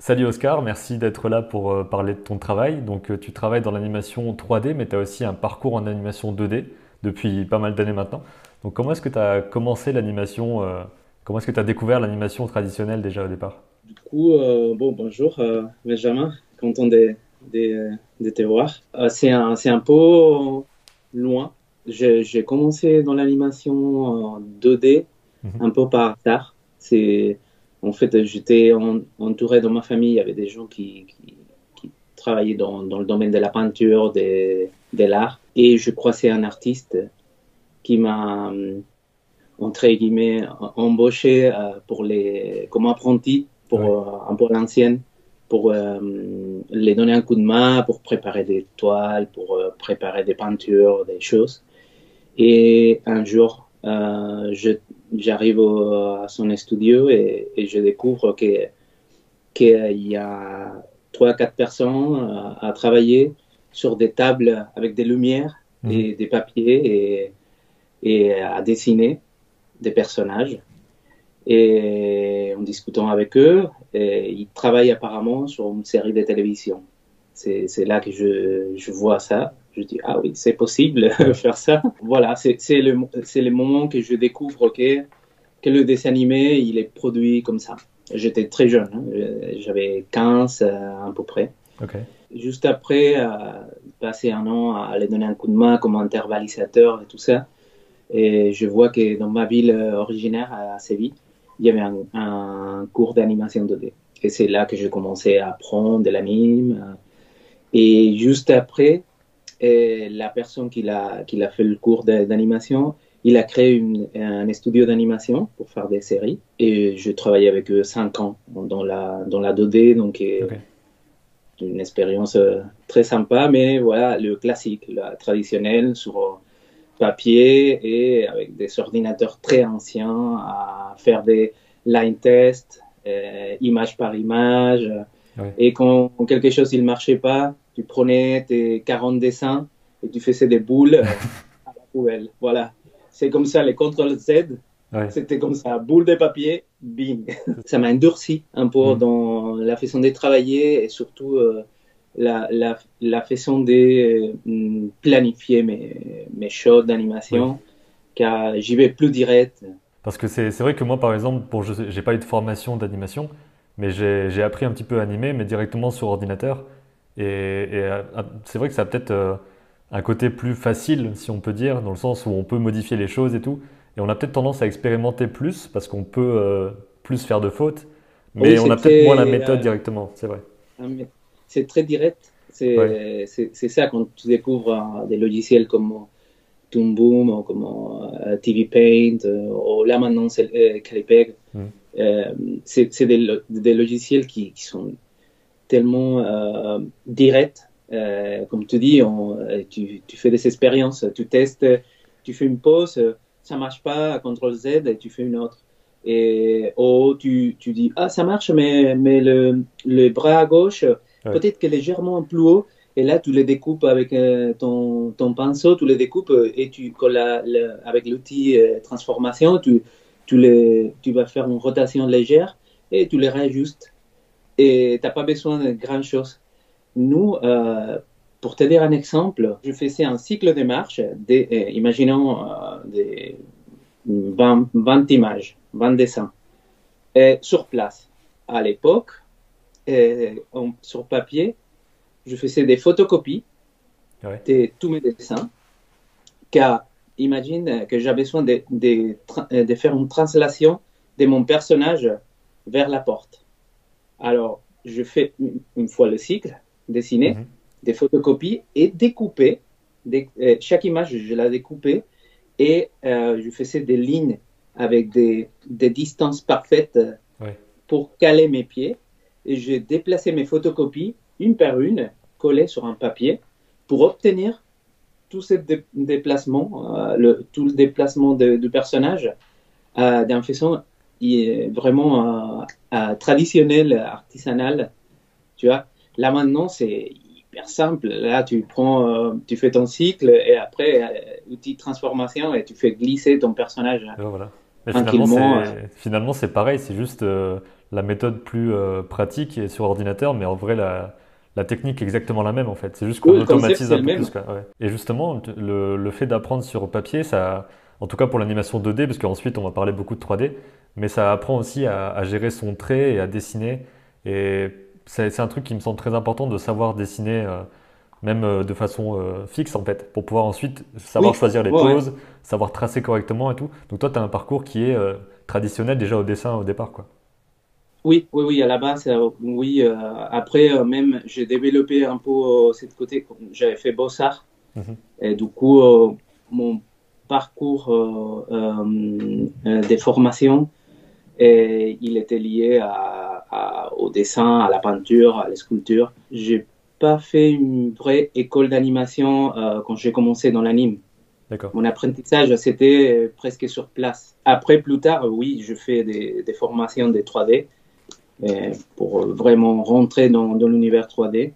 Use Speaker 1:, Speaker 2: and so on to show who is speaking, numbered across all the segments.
Speaker 1: Salut Oscar, merci d'être là pour euh, parler de ton travail. Donc, euh, tu travailles dans l'animation 3D, mais tu as aussi un parcours en animation 2D depuis pas mal d'années maintenant. Donc, comment est-ce que tu as commencé l'animation euh, Comment est-ce que tu as découvert l'animation traditionnelle déjà au départ?
Speaker 2: Du coup, euh, bon, bonjour euh, Benjamin, content de, de, de te voir. C'est un, c'est un peu loin. J'ai commencé dans l'animation en 2D
Speaker 1: Mhm.
Speaker 2: un peu par hasard. C'est, en fait, j'étais en- entouré dans ma famille, il y avait des gens qui, qui, qui travaillaient dans, dans le domaine de la peinture, de, de l'art, et je croisais un artiste qui m'a, hum, entre guillemets, embauché euh, pour les, comme apprenti pour
Speaker 1: Ouais.
Speaker 2: euh, un peu l'ancienne, pour euh, les donner un coup de main, pour préparer des toiles, pour euh, préparer des peintures, des choses. Et un jour, euh, je, j'arrive à son studio et, et je découvre que qu'il y a trois, quatre personnes euh, à travailler sur des tables avec des lumières
Speaker 1: Mhm.
Speaker 2: et des papiers et, et à dessiner des personnages. Et en discutant avec eux, et ils travaillent apparemment sur une série de télévision. C'est, c'est là que je, je vois ça. Je dis, ah oui, c'est possible de faire ça. Voilà, c'est, le, c'est le moment que je découvre que, que le dessin animé, il est produit comme ça. J'étais très jeune, hein. j'avais 15 euh, à peu près. Juste après, euh, passer un an à aller donner un coup de main comme intervallisateur et tout ça. Et je vois que dans ma ville euh, originaire, à Séville, il y avait un, un cours d'animation 2D. Et c'est là que j'ai commencé à apprendre de l'anime. Et juste après, euh, la personne qui l'a, qui l'a fait le cours d'animation, il a créé une- un studio d'animation pour faire des séries. Et je travaillais avec eux cinq ans dans la, dans la 2D. Donc, euh,
Speaker 1: Ok.
Speaker 2: une expérience euh, très sympa, mais voilà, le classique, la traditionnelle sur euh, papier et avec des ordinateurs très anciens à faire des line tests, euh, image par image.
Speaker 1: Ouais.
Speaker 2: Et quand quelque chose il marchait pas, tu prenais tes 40 dessins et tu faisais des boules euh, à la poubelle. Voilà. C'est comme ça, les CTRL Z,
Speaker 1: Ouais.
Speaker 2: c'était comme ça, boule de papier, bing. ça m'a endurci un peu
Speaker 1: Mhm.
Speaker 2: dans la façon de travailler et surtout euh, la, la, la façon de euh, planifier mes, mes shows d'animation, car j'y vais plus direct.
Speaker 1: Parce que c'est vrai que moi, par exemple, bon, je j'ai pas eu de formation d'animation, mais j'ai appris un petit peu à animer, mais directement sur ordinateur. Et, et, euh, c'est vrai que ça a peut-être euh, un côté plus facile, si on peut dire, dans le sens où on peut modifier les choses et tout. Et on a peut-être tendance à expérimenter plus, parce qu'on peut euh, plus faire de fautes, mais
Speaker 2: Oui,
Speaker 1: on a peut-être moins la méthode
Speaker 2: euh,
Speaker 1: directement, c'est vrai.
Speaker 2: C'est très direct. C'est ça quand tu découvres des logiciels comme Toon Boom ou comme TV Paint ou là maintenant c'est Calipeg.
Speaker 1: Mm.
Speaker 2: C'est c'est des, lo- des logiciels qui, qui sont tellement euh, directs. Euh, comme tu dis, on, euh, tu, tu fais des expériences, tu testes, tu fais une pause, euh, ça marche pas, CTRL Z et tu fais une autre. Et oh, tu, tu dis ah ça marche, mais mais le, le bras à gauche
Speaker 1: Ouais.
Speaker 2: peut-être que légèrement plus haut. Et là, tu les découpes avec euh, ton, ton pinceau, tu les découpes et tu la- la- avec l'outil euh, transformation, tu, tu, les, tu vas faire une rotation légère et tu les réajustes. Et tu n'as pas besoin de grand chose. Nous, euh, pour te dire un exemple, je faisais un cycle de marche, euh, imaginons euh, des 20, 20 images, 20 dessins, et sur place. À l'époque, euh, sur papier, je faisais des photocopies
Speaker 1: Ouais.
Speaker 2: de tous mes dessins, car imagine que j'ai besoin de, de, tra- euh, de faire une translation de mon personnage vers la porte. Alors, je fais une, fois le cycle, dessiner
Speaker 1: Mhm.
Speaker 2: des photocopies et découper. Des- euh, chaque image, je la découpais et euh, je faisais des lignes avec des, des distances parfaites euh,
Speaker 1: Ouais.
Speaker 2: pour caler mes pieds. Et je déplaçais mes photocopies une par une, collées sur un papier, pour obtenir tout ce dé- déplacement, euh, le, tout le déplacement du personnage d'une façon euh, vraiment euh, euh, traditionnelle, artisanale. Tu vois, là maintenant, c'est hyper simple. Là, tu prends, euh, tu fais ton cycle et après, outil de transformation et tu fais glisser ton personnage.
Speaker 1: Et voilà. Mais finalement, c'est finalement, c'est pareil, c'est juste la méthode plus pratique et sur ordinateur, mais en vrai, la, la technique est exactement la même en fait. C'est juste qu'on automatise un peu plus. Et justement, le, le fait d'apprendre sur papier, ça, en tout cas pour l'animation 2D, parce qu'ensuite on va parler beaucoup de 3D, mais ça apprend aussi à, gérer son trait et à dessiner. Et c'est un truc qui me semble très important de savoir dessiner, euh, même euh, de façon euh, fixe en fait, pour pouvoir ensuite savoir choisir les poses, savoir tracer correctement et tout. Donc toi, tu as un parcours qui est traditionnel déjà au dessin au départ. quoi.
Speaker 2: Oui, oui, oui, à la base, oui. après, même, j'ai développé un peu cette côté, j'avais fait Beaux-Arts. Mhm. Et du coup, mon parcours des formations et il était lié à, au dessin, à la peinture, à la sculpture. J'ai pas fait une vraie école d'animation euh, quand j'ai commencé dans l'anime. Mon apprentissage, c'était presque sur place. Après, plus tard, oui, je fais des, des formations de 3D pour vraiment rentrer dans, dans l'univers 3D.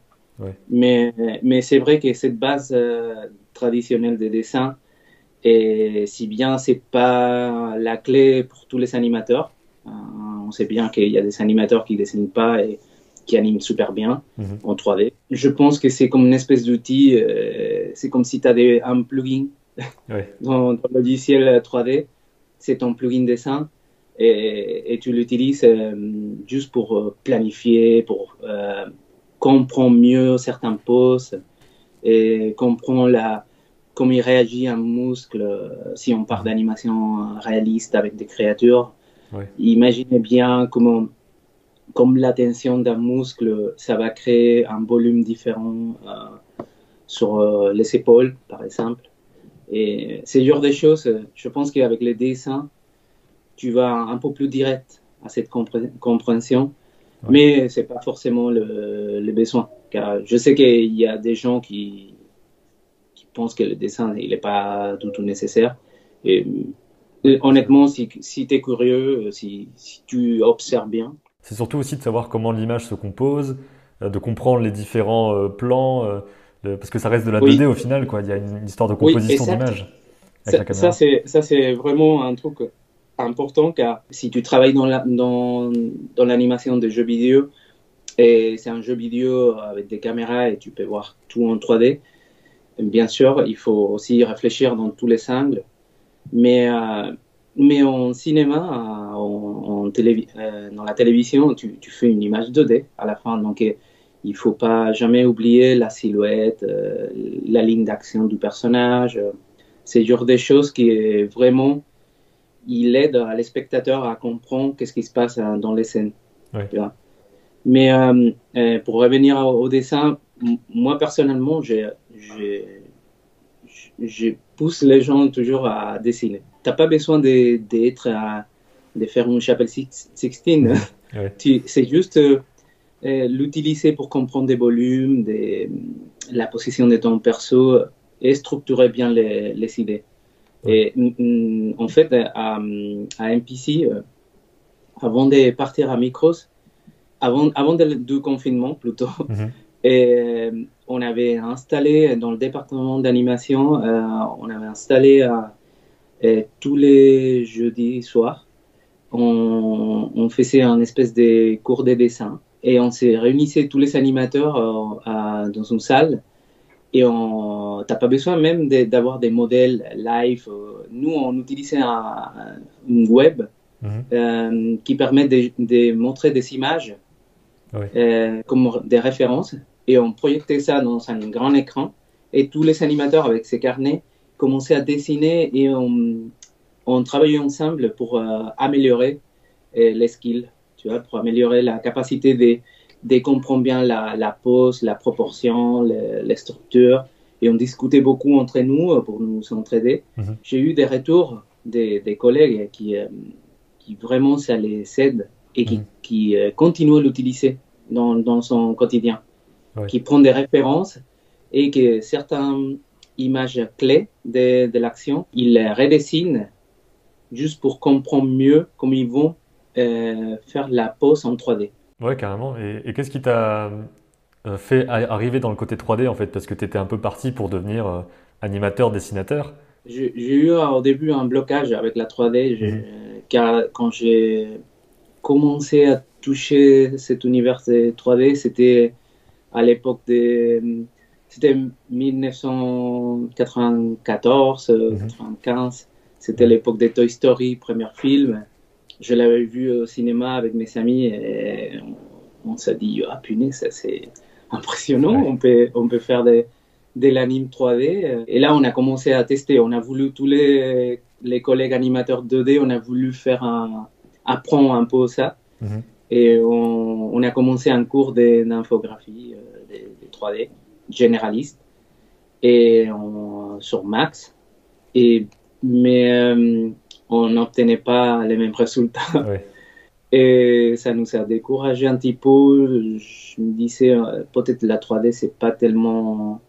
Speaker 2: Mais, mais c'est vrai que cette base euh, traditionnelle de dessin, et si bien c'est pas la clé pour tous les animateurs, euh, on sait bien qu'il y a des animateurs qui dessinent pas et qui animent super bien mhm. en 3D. Je pense que c'est comme une espèce d'outil, euh, c'est comme si tu as un plugin dans, le logiciel 3D, c'est ton plugin dessin et, tu l'utilises euh, juste pour planifier, pour comprendre mieux certains poses et comprendre la, comment il réagit un muscle si on parle d'animation réaliste avec des créatures Imaginez bien comment, comme la tension d'un muscle, ça va créer un volume différent euh, sur euh, les épaules, par exemple. Et c'est genre des choses, je pense qu'avec les dessins, tu vas un peu plus direct à cette compréhension, mais c'est pas forcément le, besoin. Car je sais qu'il y a des gens qui, qui pensent que le dessin, il n'est pas du tout nécessaire. Et honnêtement, si, si tu es curieux, euh, si, si, tu observes bien.
Speaker 1: C'est surtout aussi de savoir comment l'image se compose, euh, de comprendre les différents euh, plans, parce que ça reste de la 2D au final, quoi. Il y a une, histoire de composition d'image.
Speaker 2: Ça, ça c'est vraiment un truc important car si tu travailles dans l'animation la, dans, des jeux vidéo et c'est un jeu vidéo avec des caméras et tu peux voir tout en 3D, bien sûr, il faut aussi réfléchir dans tous les angles mais, euh, mais en cinéma, euh, en, euh, dans la télévision, tu, tu, fais une image 2D à la fin. Donc, il faut pas jamais oublier la silhouette, la ligne d'action du personnage. C'est genre des choses qui vraiment, il aide les spectateurs à comprendre qu'est-ce qui se passe dans les scènes. Mais pour revenir au, dessin, moi personnellement, j'ai pousse les gens toujours à dessiner. Tu n'as pas besoin d'être de faire une chapelle 16. C'est juste euh, l'utiliser pour comprendre des volumes, des, la position de ton perso et structurer bien les, les idées. Et mm, mm, en fait, à, à MPC, euh, avant de partir à Micros, avant, avant du confinement plutôt, mhm. Et euh, on avait installé dans le département d'animation, euh, on avait installé euh, tous les jeudis soirs, on, on, faisait un espèce de cours de dessin et on s'est réunissait tous les animateurs dans une salle et on t'as pas besoin même d'avoir des modèles live. Nous, on utilisait un, web mhm. qui permet de, de, montrer des images comme des références et on projetait ça dans un grand écran et tous les animateurs avec ces carnets commençaient à dessiner et on, on travaillait ensemble pour euh, améliorer euh, les skills, tu vois, pour améliorer la capacité de, de comprendre bien la, la pose, la proportion, les, structures. Et on discutait beaucoup entre nous euh, pour nous entraider. Mhm. J'ai eu des retours des, des collègues qui, qui vraiment ça les aide et qui, mhm. qui continuent à l'utiliser dans, dans son quotidien qui prend des références et que certaines images clés de, de l'action, il les redessine juste pour comprendre mieux comment ils vont euh, faire la pose en 3D.
Speaker 1: Ouais, carrément. Et, qu'est-ce qui t'a euh, fait arriver dans le côté 3D en fait? Parce que tu étais un peu parti pour devenir euh, animateur, dessinateur.
Speaker 2: J'ai eu au début un blocage avec la 3D, mhm. car quand j'ai commencé à toucher cet univers de 3D, c'était à l'époque de. C'était 1994, 95. C'était l'époque des Toy Story, premier film. Je l'avais vu au cinéma avec mes amis et on, s'est dit, ah punaise, c'est impressionnant. On, peut, on peut faire des, de l'anime 3D. Et là, on a commencé à tester. On a voulu, tous les, les collègues animateurs 2D, on a voulu faire un, apprendre un peu ça. Mhm. Et on, on, a commencé un cours d'infographie euh, de, 3D généraliste et sur Max. Et, mais euh, on n'obtenait pas les mêmes résultats. Et ça nous a découragé un petit peu. Je me disais, euh, peut-être la 3D, c'est pas tellement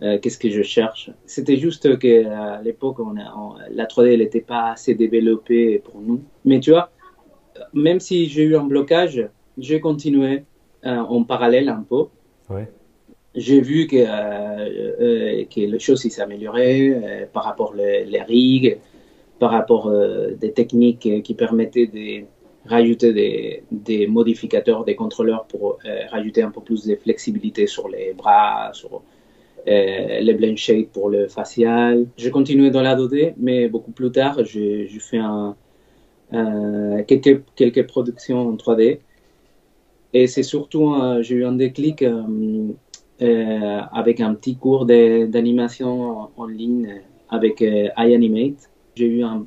Speaker 2: euh, qu'est-ce que je cherche. C'était juste qu'à l'époque, on, la 3D n'était pas assez développée pour nous. Mais tu vois, même si j'ai eu un blocage, j'ai continué euh, en parallèle un peu. J'ai vu que, euh, que les choses s'amélioraient par rapport aux les rigues, par rapport des techniques qui permettaient de rajouter des, des modificateurs, des contrôleurs pour rajouter un peu plus de flexibilité sur les bras, sur euh, les blend shade pour le facial. Je continuais dans la 2D, mais beaucoup plus tard, j'ai fait un, quelques, quelques productions en 3D. Et c'est surtout, j'ai eu un déclic euh, euh, avec un petit cours d'animation en ligne avec iAnimate. J'ai eu un,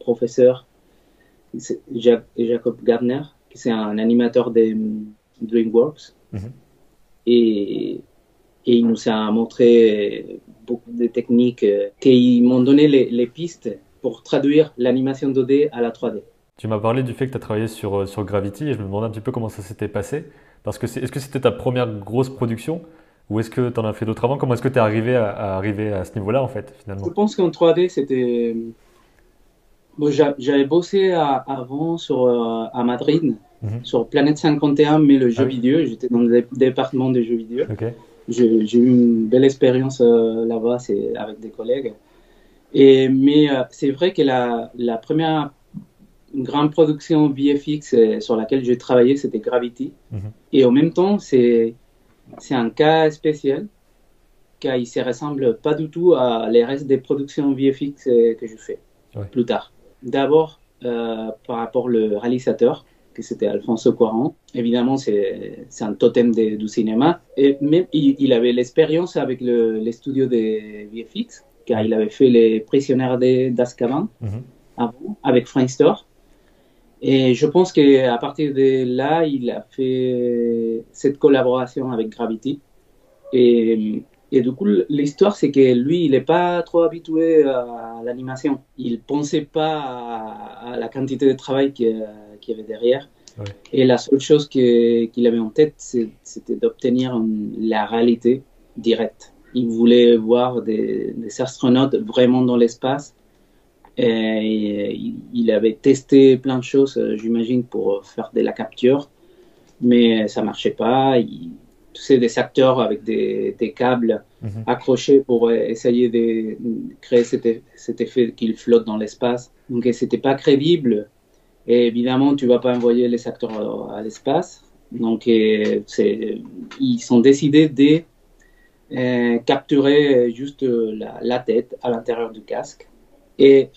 Speaker 2: professeur, Jacob Gardner, qui est un animateur de DreamWorks. Mm-hmm. Et et il nous a montré beaucoup de techniques euh, qui m'ont donné les, pistes pour traduire l'animation 2D à la 3D.
Speaker 1: Tu m'as parlé du fait que tu as travaillé sur, euh, sur Gravity et je me demandais un petit peu comment ça s'était passé. Parce que est-ce que c'était ta première grosse production ou est-ce que tu en as fait d'autres avant? Comment est-ce que tu es arrivé à, arriver à ce niveau-là en fait finalement?
Speaker 2: Je pense qu'en 3D c'était. Bon, J'avais bossé avant sur, euh, à Madrid, mhm. sur Planète 51, mais le jeu ah vidéo. J'étais dans le département des jeux vidéo. J'ai eu une belle expérience euh, là-bas avec des collègues. Et, mais euh, c'est vrai que la, la, première grande production VFX euh, sur laquelle j'ai travaillé, c'était Gravity. Mhm. Et en même temps, c'est un cas spécial, car il ne se ressemble pas du tout à les restes des productions VFX que je fais plus tard. D'abord, par rapport au réalisateur, que c'était Alfonso Cuarón. Évidemment, c'est un totem du cinéma. Et même, il, avait l'expérience avec le, les studios de VFX, car il avait fait Les Prisonniers d'Azkaban mhm. avant, avec Store. Et je pense qu'à partir de là, il a fait cette collaboration avec Gravity. Et, et du coup, l'histoire, c'est que lui, il n'est pas trop habitué à l'animation. Il pensait pas à, la quantité de travail qu'il y avait derrière. Et la seule chose qu'il avait en tête, c'était d'obtenir la réalité directe. Il voulait voir des, astronautes vraiment dans l'espace. Et il avait testé plein de choses, j'imagine, pour faire de la capture, mais ça marchait pas. Il, c'est des acteurs avec des, câbles mhm. accrochés pour essayer de créer cet, cet effet qu'il flotte dans l'espace. Donc c'était pas crédible. Et évidemment, tu vas pas envoyer les acteurs à, l'espace. Donc, euh, ils sont décidés de euh, capturer juste la, la tête à l'intérieur du casque et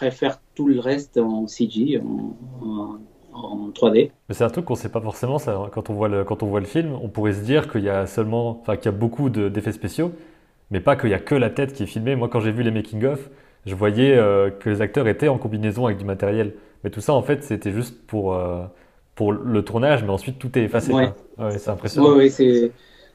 Speaker 2: refaire tout le reste en CG, en, en, 3D.
Speaker 1: Mais c'est un truc qu'on ne sait pas forcément ça, quand on voit le quand on voit le film. On pourrait se dire qu'il y a seulement, enfin qu'il y a beaucoup d'effets spéciaux, mais pas qu'il y a que la tête qui est filmée. Moi, quand j'ai vu les making of, je voyais euh, que les acteurs étaient en combinaison avec du matériel. Mais tout ça, en fait, c'était juste pour, euh, pour le tournage, mais ensuite tout est effacé.
Speaker 2: Ouais.
Speaker 1: c'est impressionnant.
Speaker 2: Ouais.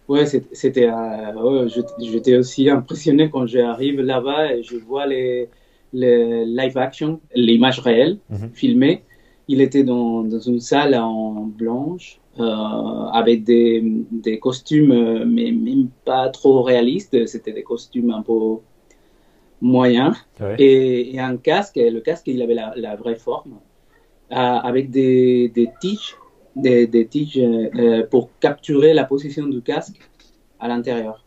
Speaker 2: Ouais, c'était. Euh, j'étais aussi impressionné quand j'arrive là-bas et je vois les, les live action, l'image réelle mhm. filmée. Il était dans, dans, une salle en blanche euh, avec des, des costumes, mais même pas trop réalistes. C'était des costumes un peu moyen et, un casque. Le casque, il avait la, vraie forme euh, avec des, des tiges, des, des tiges euh, pour capturer la position du casque à l'intérieur.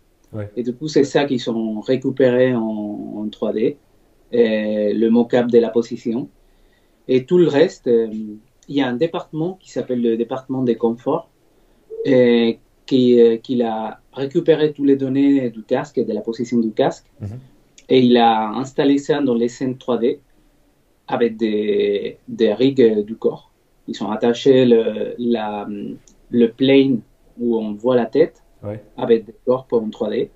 Speaker 2: Et du coup, c'est ça qu'ils sont récupérés en, 3D, le mocap de la position. Et tout le reste, euh, il y a un département qui s'appelle le département des conforts, et qui, euh, qui a récupéré toutes les données du casque, de la position du casque,
Speaker 1: Mhm.
Speaker 2: et il a installé ça dans les scènes 3D avec des, des rigs du corps. Ils sont attachés le, la, le plane où on voit la tête
Speaker 1: Ouais.
Speaker 2: avec des corps en 3D.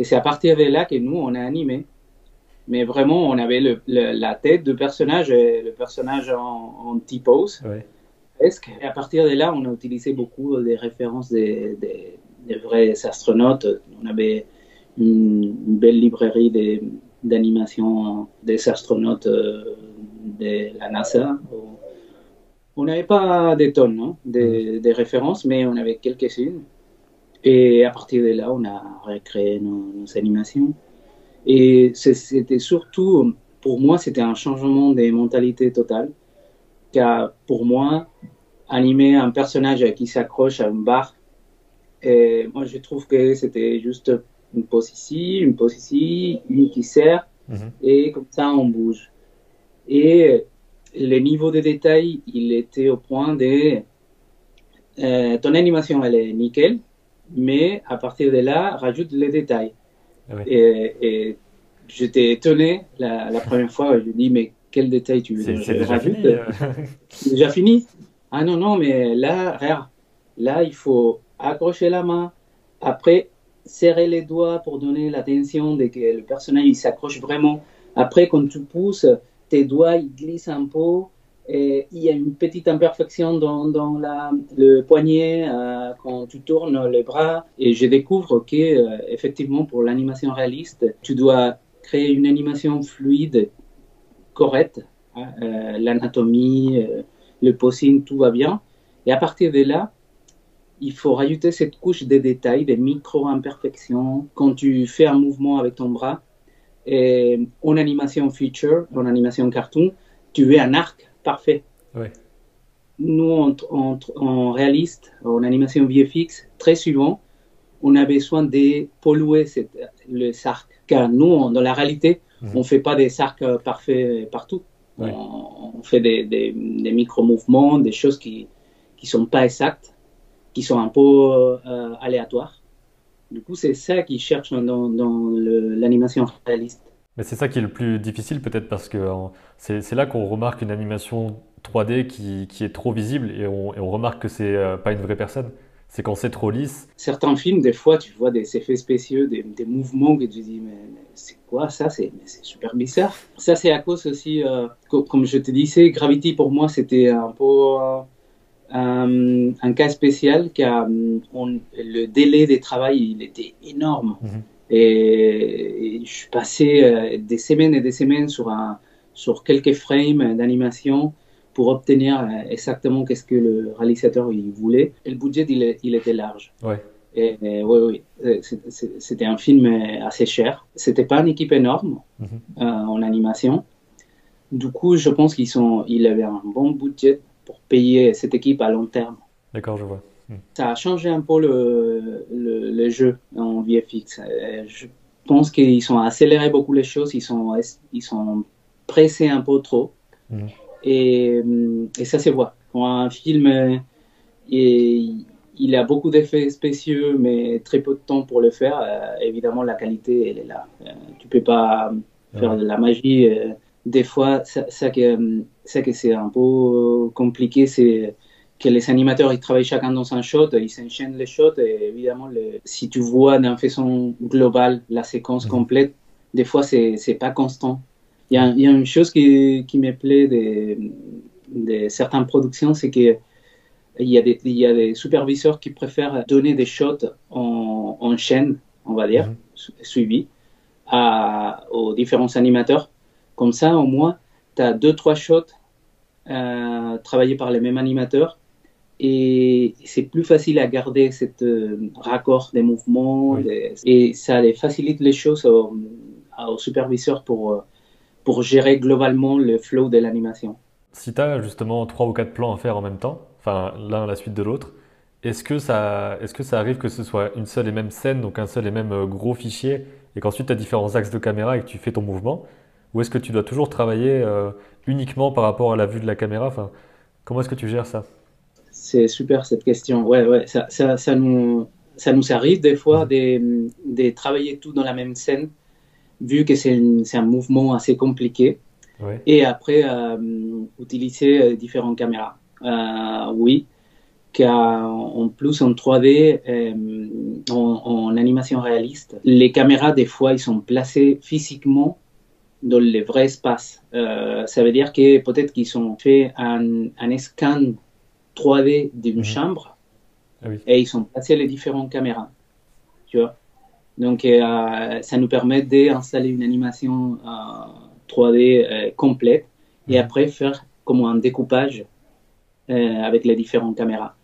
Speaker 2: Et c'est à partir de là que nous, on a animé. Mais vraiment, on avait le, le- la tête du personnage, et le personnage en, en T-pose,
Speaker 1: Ouais.
Speaker 2: Et à partir de là, on a utilisé beaucoup des références des, des, des vrais astronautes. On avait une, une belle librairie d'animation des astronautes euh, de la NASA. On n'avait pas des tonnes hein, des, des références, mais on avait quelques-unes. Et à partir de là, on a recréé nos, nos animations. Et c'était surtout, pour moi, c'était un changement des mentalités totales. Car pour moi, animer un personnage qui s'accroche à une barre, et moi je trouve que c'était juste une pose ici, une pose ici, une qui sert,
Speaker 1: Mhm.
Speaker 2: et comme ça on bouge. Et le niveau de détail, il était au point de euh, ton animation elle est nickel, mais à partir de là, rajoute les détails.
Speaker 1: Ah ouais.
Speaker 2: Et, et j'étais étonné la, la première fois, je dis mais quel détail tu veux
Speaker 1: C'est déjà
Speaker 2: rajoute
Speaker 1: fini. euh.
Speaker 2: c'est déjà fini Ah non, non, mais là, regarde, là, il faut accrocher la main, après serrer les doigts pour donner l'attention de que le personnage il s'accroche vraiment. Après, quand tu pousses, tes doigts ils glissent un peu. Et il y a une petite imperfection dans, dans la, le poignet euh, quand tu tournes le bras. Et je découvre que, euh, effectivement, pour l'animation réaliste, tu dois créer une animation fluide, correcte. hein, euh, L'anatomie, le posing, tout va bien. Et à partir de là, il faut rajouter cette couche de détails, des micro-imperfections. Quand tu fais un mouvement avec ton bras, et en animation feature, en animation cartoon, tu veux un arc parfait.
Speaker 1: Ouais.
Speaker 2: Nous, en, en- en réaliste, en animation VFX, très souvent, on a besoin de polluer cette, le arc. Car nous, on- dans la réalité,
Speaker 1: Mhm.
Speaker 2: on ne fait pas des arcs euh, parfaits partout.
Speaker 1: Ouais.
Speaker 2: On, on fait des, des, des micro-mouvements, des choses qui ne sont pas exactes, qui sont un peu euh, aléatoires. Du coup, c'est ça qu'ils cherchent dans, l'animation réaliste.
Speaker 1: Mais c'est ça qui est le plus difficile peut-être parce que c'est là qu'on remarque une animation 3D qui, qui est trop visible et on, et on remarque que c'est euh, pas une vraie personne. C'est quand c'est trop lisse.
Speaker 2: Certains films, des fois, tu vois des effets spéciaux, des, des mouvements que tu dis, mais, mais c'est quoi ça? C'est super bizarre. Ça, c'est à cause aussi, euh, co- comme je te disais, Gravity pour moi, c'était un peu euh, un, un cas spécial car euh, on- le délai de travail, il était énorme.
Speaker 1: Mhm.
Speaker 2: Et, et je passais euh, des semaines et des semaines sur, un, sur quelques frames d'animation pour obtenir euh, exactement qu'est-ce que le réalisateur il voulait. Et le budget, il, était large.
Speaker 1: Ouais.
Speaker 2: Et, et oui, oui, Euh, c'était un film euh, assez cher. C'était pas une équipe énorme
Speaker 1: Mhm.
Speaker 2: euh, en animation. Du coup, je pense qu'ils sont, il avait un bon budget pour payer cette équipe à long terme.
Speaker 1: D'accord, je vois.
Speaker 2: Ça a changé un peu le, le, le jeu en VFX. Euh, Je pense qu'ils ont accéléré beaucoup les choses, ils sont, ils sont pressés un peu trop.
Speaker 1: Mhm.
Speaker 2: Et, et ça se voit. Quand un film, et, il a beaucoup d'effets spéciaux, mais très peu de temps pour le faire, euh, évidemment, la qualité, elle est là. Euh, tu peux pas faire
Speaker 1: Ouais.
Speaker 2: de la magie. euh, des fois, ça, ça que, ça que c'est un peu compliqué, c'est que les animateurs ils travaillent chacun dans un shot, ils s'enchaînent les shots et évidemment le- si tu vois d'un façon globale la séquence
Speaker 1: Mhm.
Speaker 2: complète, des fois c'est c'est pas constant. Il y a, y a une chose qui, qui me plaît de, de certaines productions, c'est que il y, a des, il y a des superviseurs qui préfèrent donner des shots en, en chaîne, on va dire,
Speaker 1: Mhm.
Speaker 2: su- suivis, aux différents animateurs. Comme ça, au moins, tu as deux, trois shots euh, travaillés par les mêmes animateurs et c'est plus facile à garder cette euh, raccord des mouvements
Speaker 1: Oui.
Speaker 2: des- et ça les facilite les choses aux, aux superviseurs pour, euh, pour gérer globalement le flow de l'animation.
Speaker 1: Si tu as justement trois ou quatre plans à faire en même temps, enfin l'un à la suite de l'autre, est-ce que ça, est-ce que ça arrive que ce soit une seule et même scène, donc un seul et même euh, gros fichier, et qu'ensuite tu as différents axes de caméra et que tu fais ton mouvement? Ou est-ce que tu dois toujours travailler euh, uniquement par rapport à la vue de la caméra? Enfin, Comment est-ce que tu gères ça?
Speaker 2: C'est super cette question. Ouais, ouais, ça, ça, ça, nous, ça nous arrive des fois de, de travailler tout dans la même scène, vu que c'est un mouvement assez compliqué.
Speaker 1: Ouais.
Speaker 2: Et après, euh, utiliser euh, différentes caméras. Euh, oui, car en plus en 3D, euh, en, en, animation réaliste, les caméras, des fois, ils sont placées physiquement dans le vrai espace. Euh, ça veut dire que peut-être qu'ils ont fait un, un scan 3D d'une
Speaker 1: Mhm.
Speaker 2: chambre
Speaker 1: Ah oui.
Speaker 2: et ils ont placé les différentes caméras. Tu vois Donc, euh, ça nous permet d'installer une animation euh, 3D euh, complète et
Speaker 1: Mhm.
Speaker 2: après faire comme un découpage avec les différentes caméras.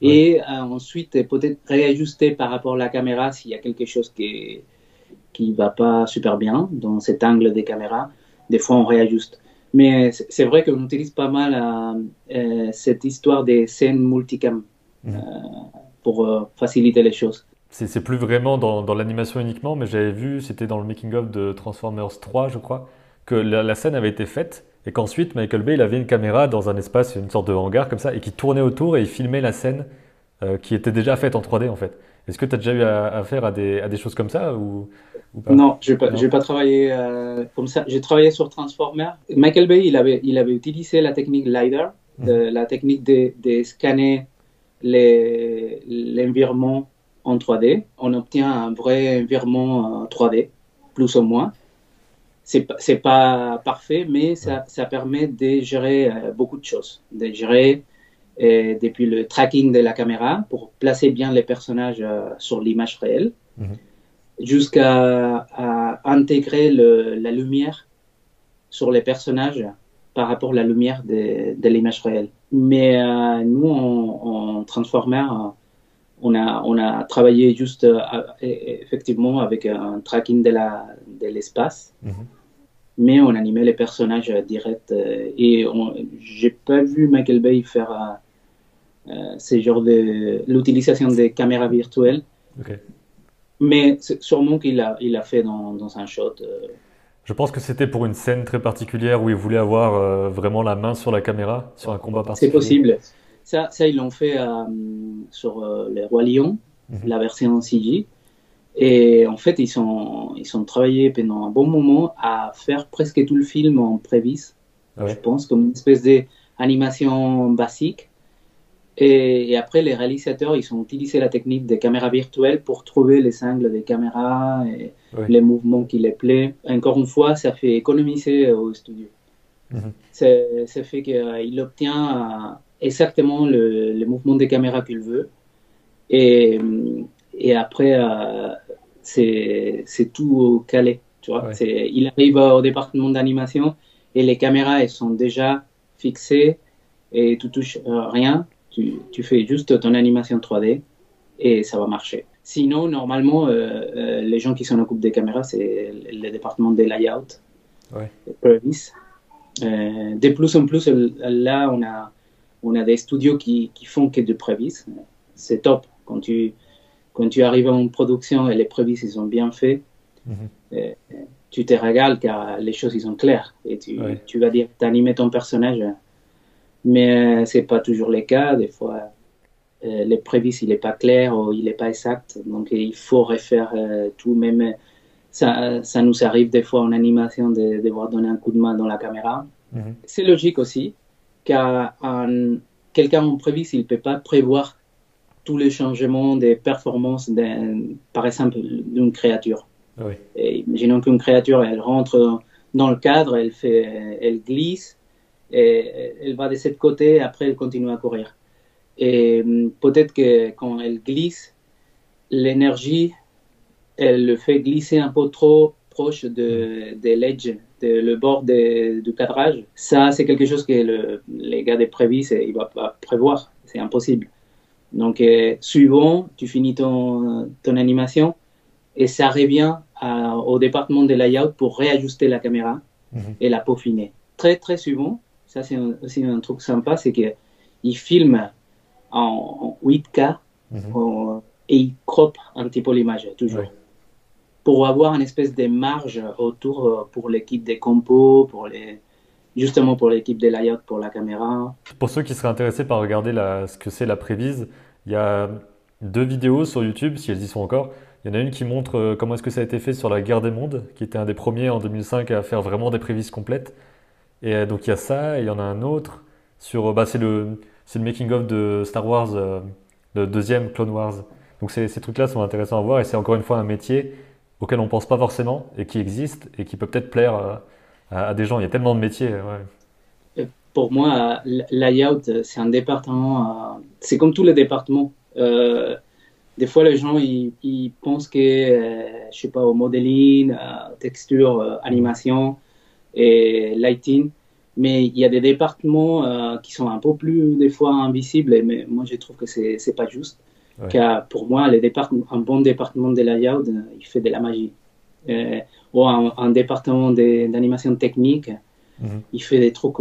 Speaker 2: Et ensuite, peut-être réajuster par rapport à la caméra s'il y a quelque chose qui qui va pas super bien dans cet angle des caméras. Des fois, on réajuste. Mais c'est vrai qu'on utilise pas mal euh, euh, cette histoire des scènes multicam
Speaker 1: Mhm.
Speaker 2: euh, pour euh, faciliter les choses.
Speaker 1: C'est c'est plus vraiment dans, dans l'animation uniquement, mais j'avais vu, c'était dans le making-of de Transformers 3, je crois, que la, la scène avait été faite et qu'ensuite Michael Bay il avait une caméra dans un espace, une sorte de hangar comme ça, et qui tournait autour et il filmait la scène euh, qui était déjà faite en 3D en fait. Est-ce que tu as déjà eu à- affaire à des, à des choses comme ça ou, ou pas?
Speaker 2: Non, je n'ai pas, pas travaillé euh, comme ça. J'ai travaillé sur Transformers. Michael Bay, il avait, il avait utilisé la technique LiDAR, de- la technique de, de scanner l'environnement en 3D. On obtient un vrai environnement euh, 3D, plus ou moins. C'est c'est pas parfait, mais ça, ça permet de gérer euh, beaucoup de choses. De gérer depuis le tracking de la caméra pour placer bien les personnages euh, sur l'image réelle jusqu'à à intégrer le- la lumière sur les personnages par rapport à la lumière de, de l'image réelle. Mais euh, nous, en, en Transformer, euh, on a, on a travaillé juste euh, effectivement avec un tracking de la- de l'espace,
Speaker 1: Mhm.
Speaker 2: mais on animait les personnages directs. et on- j'ai pas vu Michael Bay faire ce genre de l'utilisation des caméras virtuelles.
Speaker 1: Ok.
Speaker 2: Mais c'est sûrement qu'il a, il a fait dans, dans un shot. euh,
Speaker 1: Je pense que c'était pour une scène très particulière où il voulait avoir euh, vraiment la main sur la caméra, sur un combat
Speaker 2: c'est
Speaker 1: particulier.
Speaker 2: possible. Ça, ça ils l'ont fait euh, sur euh, les Rois Lions,
Speaker 1: Mhm.
Speaker 2: la version CG. Et en fait, ils ont, ils ont travaillé pendant un bon moment à faire presque tout le film en prévis,
Speaker 1: Ah ouais.
Speaker 2: je pense, comme une espèce d'animation basique. Et, et après, les réalisateurs, ils ont utilisé la technique des caméras virtuelles pour trouver les angles des caméras et les mouvements qui les plaît. Encore une fois, ça fait économiser au studio.
Speaker 1: Mhm.
Speaker 2: Ça fait qu'il obtient euh, exactement le, le mouvement des caméras qu'il veut. Et, et après, euh, c'est tout calé. Tu vois?
Speaker 1: Ouais.
Speaker 2: Il arrive au département d'animation et les caméras, elles sont déjà fixées et tu touches euh, rien. Tu, tu fais juste ton animation 3D et ça va marcher. Sinon, normalement, euh, euh, les gens qui s'en occupent des caméras, c'est le département des layouts,
Speaker 1: Ouais.
Speaker 2: Euh, de plus en plus, là, on a, on a des studios qui, qui font que de previs. C'est top. Quand tu, quand tu arrives en production et les previs, ils sont bien faits,
Speaker 1: Mhm.
Speaker 2: tu te régales car les choses, ils sont claires. Et tu,
Speaker 1: Ouais.
Speaker 2: tu vas dire, t'animer ton personnage. Mais euh, c'est pas toujours le cas. Des fois, euh, le prévis, il est pas clair ou il est pas exact. Donc, il faut refaire euh, tout. Même, euh, ça, ça nous arrive des fois en animation de devoir donner un coup de main dans la caméra.
Speaker 1: Mhm.
Speaker 2: C'est logique aussi, car un- quelqu'un en prévis, il peut pas prévoir tous les changements des performances, d'un- par exemple, d'une créature. Et imaginons qu'une créature, elle rentre dans le cadre, elle, fait, elle glisse, et elle va de ce côté, après elle continue à courir. Et hum, peut-être que quand elle glisse, l'énergie, elle le fait glisser un peu trop proche de, de l'edge, de le bord de- du cadrage. Ça, c'est quelque chose que le, les gars des prévis, ils ne vont pas prévoir. C'est impossible. Donc, euh, suivant, tu finis ton, ton animation et ça revient à- au département de layout pour réajuster la caméra
Speaker 1: Mhm.
Speaker 2: et la peaufiner. Très, très souvent, ça c'est aussi un truc sympa, c'est qu'ils filment en, en 8K
Speaker 1: Mhm.
Speaker 2: et ils croppent un petit peu l'image, toujours. Pour avoir une espèce de marge autour euh, pour l'équipe des compos, pour les, justement pour l'équipe des layouts pour la caméra.
Speaker 1: Pour ceux qui seraient intéressés par regarder la, ce que c'est la prévise, il y a deux vidéos sur YouTube, si elles y sont encore. Il y en a une qui montre euh, comment est-ce que ça a été fait sur la guerre des mondes, qui était un des premiers en 2005 à faire vraiment des prévises complètes. Et euh, donc il y a ça, et il y en a un autre sur, bah, c'est le, le making of de Star Wars, euh, le deuxième Clone Wars. Donc ces, trucs-là sont intéressants à voir, et c'est encore une fois un métier auquel on pense pas forcément et qui existe et qui peut peut-être plaire à, des gens. Il y a tellement de métiers.
Speaker 2: Pour moi, layout, c'est un département, c'est comme tous les départements. Euh, des fois, les gens, ils, pensent que, euh, je sais pas, au modeling, euh, texture, animation et lighting, mais il y a des départements qui sont un peu plus, des fois, invisibles, mais moi, je trouve que c'est, c'est pas juste. Car pour moi, les un bon département de layout, il fait de la magie. ou un, département d'animation technique, mhm. il fait des trucs,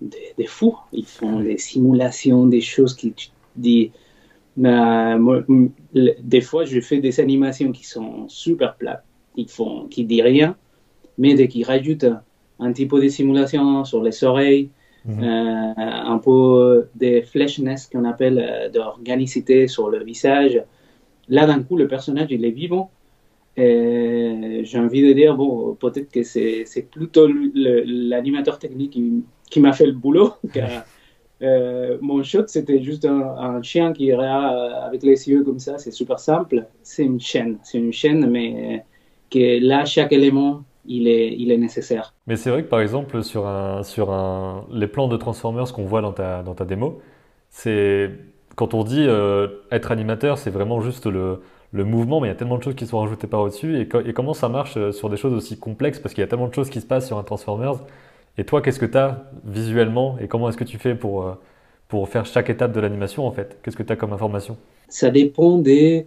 Speaker 2: des, fous. Ils font des simulations, des choses qui tu dis, moi, des fois, je fais des animations qui sont super plates, qui font, qui disent rien, mais dès qu'ils rajoutent un petit peu de simulation sur les oreilles, mhm. euh, un peu de fleshness qu'on appelle euh, d'organicité sur le visage, là d'un coup le personnage il est vivant. J'ai envie de dire bon peut-être que c'est plutôt l'animateur technique qui, qui m'a fait le boulot. Car, euh, mon shot, c'était juste un, chien qui irait avec les yeux comme ça. C'est super simple. C'est une chaîne. C'est une chaîne, mais que là, chaque élément, il est, il est nécessaire.
Speaker 1: Mais c'est vrai que par exemple, sur, un, sur un, les plans de Transformers qu'on voit dans ta, dans ta démo, c'est quand on dit euh, être animateur, c'est vraiment juste le, le, mouvement, mais il y a tellement de choses qui sont rajoutées par-dessus. Et, et, comment ça marche sur des choses aussi complexes? Parce qu'il y a tellement de choses qui se passent sur un Transformers et toi, qu'est-ce que tu as visuellement? Et comment est-ce que tu fais pour, euh, pour faire chaque étape de l'animation en fait? Qu'est-ce que tu as comme information?
Speaker 2: Ça dépend de